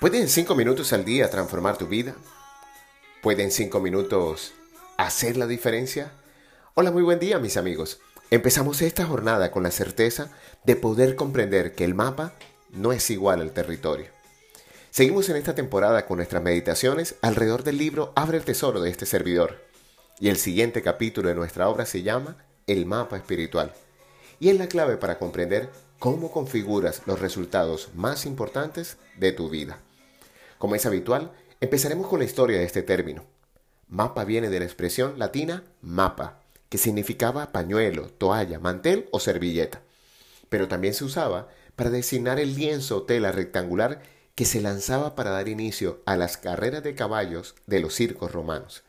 ¿Puede en cinco minutos al día transformar tu vida? ¿Puede en cinco minutos hacer la diferencia? Hola, muy buen día mis amigos. Empezamos esta jornada con la certeza de poder comprender que el mapa no es igual al territorio. Seguimos en esta temporada con nuestras meditaciones alrededor del libro Abre el Tesoro de este servidor. Y el siguiente capítulo de nuestra obra se llama El mapa espiritual. Y es la clave para comprender cómo configuras los resultados más importantes de tu vida. Como es habitual, empezaremos con la historia de este término. Mapa viene de la expresión latina mapa, que significaba pañuelo, toalla, mantel o servilleta, pero también se usaba para designar el lienzo o tela rectangular que se lanzaba para dar inicio a las carreras de caballos de los circos romanos.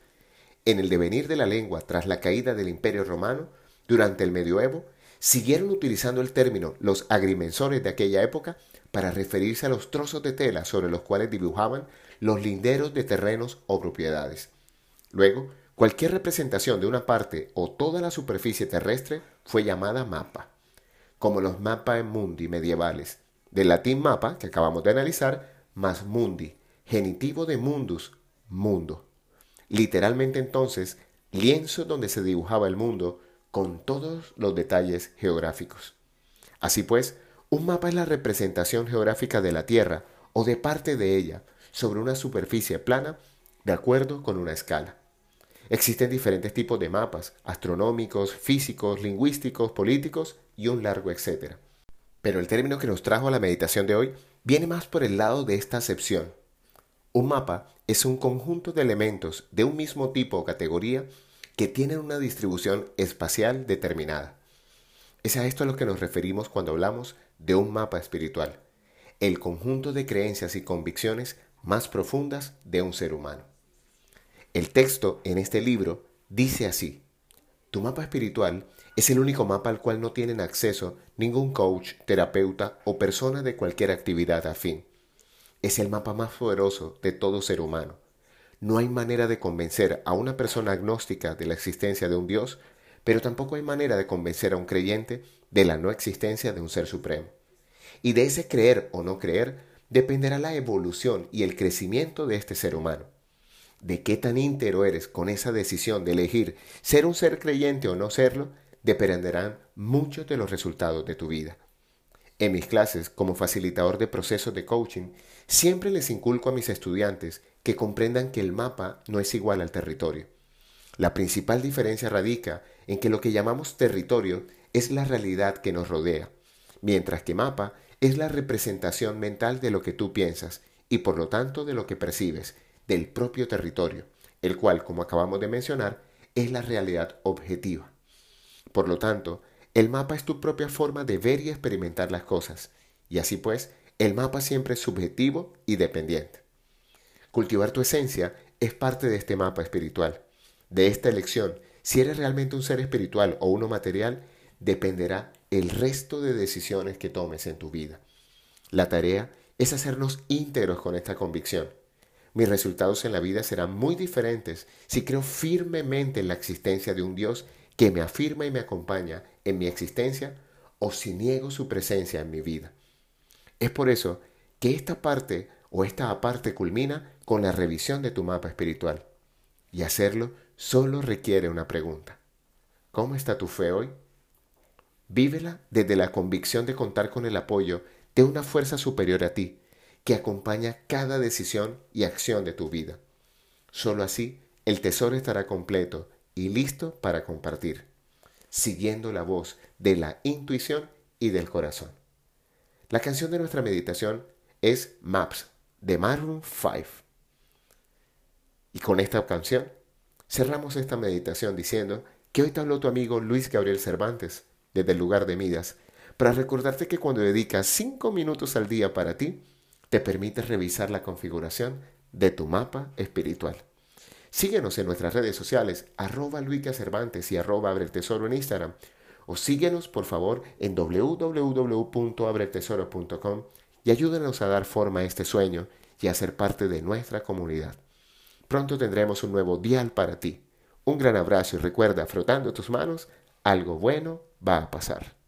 En el devenir de la lengua tras la caída del Imperio Romano, durante el medioevo, siguieron utilizando el término los agrimensores de aquella época para referirse a los trozos de tela sobre los cuales dibujaban los linderos de terrenos o propiedades. Luego, cualquier representación de una parte o toda la superficie terrestre fue llamada mapa, como los mapas mundi medievales, del latín mapa, que acabamos de analizar, más mundi, genitivo de mundus, mundo. Literalmente entonces, lienzo donde se dibujaba el mundo con todos los detalles geográficos. Así pues, un mapa es la representación geográfica de la Tierra o de parte de ella sobre una superficie plana de acuerdo con una escala. Existen diferentes tipos de mapas, astronómicos, físicos, lingüísticos, políticos y un largo etcétera. Pero el término que nos trajo a la meditación de hoy viene más por el lado de esta acepción. Un mapa es un conjunto de elementos de un mismo tipo o categoría que tienen una distribución espacial determinada. Es a esto a lo que nos referimos cuando hablamos de un mapa espiritual, el conjunto de creencias y convicciones más profundas de un ser humano. El texto en este libro dice así, tu mapa espiritual es el único mapa al cual no tienen acceso ningún coach, terapeuta o persona de cualquier actividad afín. Es el mapa más poderoso de todo ser humano. No hay manera de convencer a una persona agnóstica de la existencia de un Dios, pero tampoco hay manera de convencer a un creyente de la no existencia de un ser supremo. Y de ese creer o no creer dependerá la evolución y el crecimiento de este ser humano. De qué tan íntero eres con esa decisión de elegir ser un ser creyente o no serlo, dependerán muchos de los resultados de tu vida. En mis clases, como facilitador de procesos de coaching, siempre les inculco a mis estudiantes que comprendan que el mapa no es igual al territorio. La principal diferencia radica en que lo que llamamos territorio es la realidad que nos rodea, mientras que mapa es la representación mental de lo que tú piensas y por lo tanto de lo que percibes del propio territorio, el cual, como acabamos de mencionar, es la realidad objetiva. Por lo tanto, el mapa es tu propia forma de ver y experimentar las cosas, y así pues, el mapa siempre es subjetivo y dependiente. Cultivar tu esencia es parte de este mapa espiritual. De esta elección, si eres realmente un ser espiritual o uno material, dependerá el resto de decisiones que tomes en tu vida. La tarea es hacernos íntegros con esta convicción. Mis resultados en la vida serán muy diferentes si creo firmemente en la existencia de un Dios que me afirma y me acompaña en mi existencia o si niego su presencia en mi vida. Es por eso que esta parte o esta aparte culmina con la revisión de tu mapa espiritual. Y hacerlo solo requiere una pregunta. ¿Cómo está tu fe hoy? Vívela desde la convicción de contar con el apoyo de una fuerza superior a ti, que acompaña cada decisión y acción de tu vida. Solo así el tesoro estará completo y listo para compartir, siguiendo la voz de la intuición y del corazón. La canción de nuestra meditación es Maps de Maroon 5. Y con esta canción cerramos esta meditación diciendo que hoy te habló tu amigo Luis Gabriel Cervantes desde el lugar de Midas, para recordarte que cuando dedicas 5 minutos al día para ti, te permite revisar la configuración de tu mapa espiritual. Síguenos en nuestras redes sociales, arroba Luica Cervantes y arroba Abre el Tesoro en Instagram. O síguenos, por favor, en www.abretesoro.com y ayúdanos a dar forma a este sueño y a ser parte de nuestra comunidad. Pronto tendremos un nuevo dial para ti. Un gran abrazo y recuerda, frotando tus manos, algo bueno va a pasar.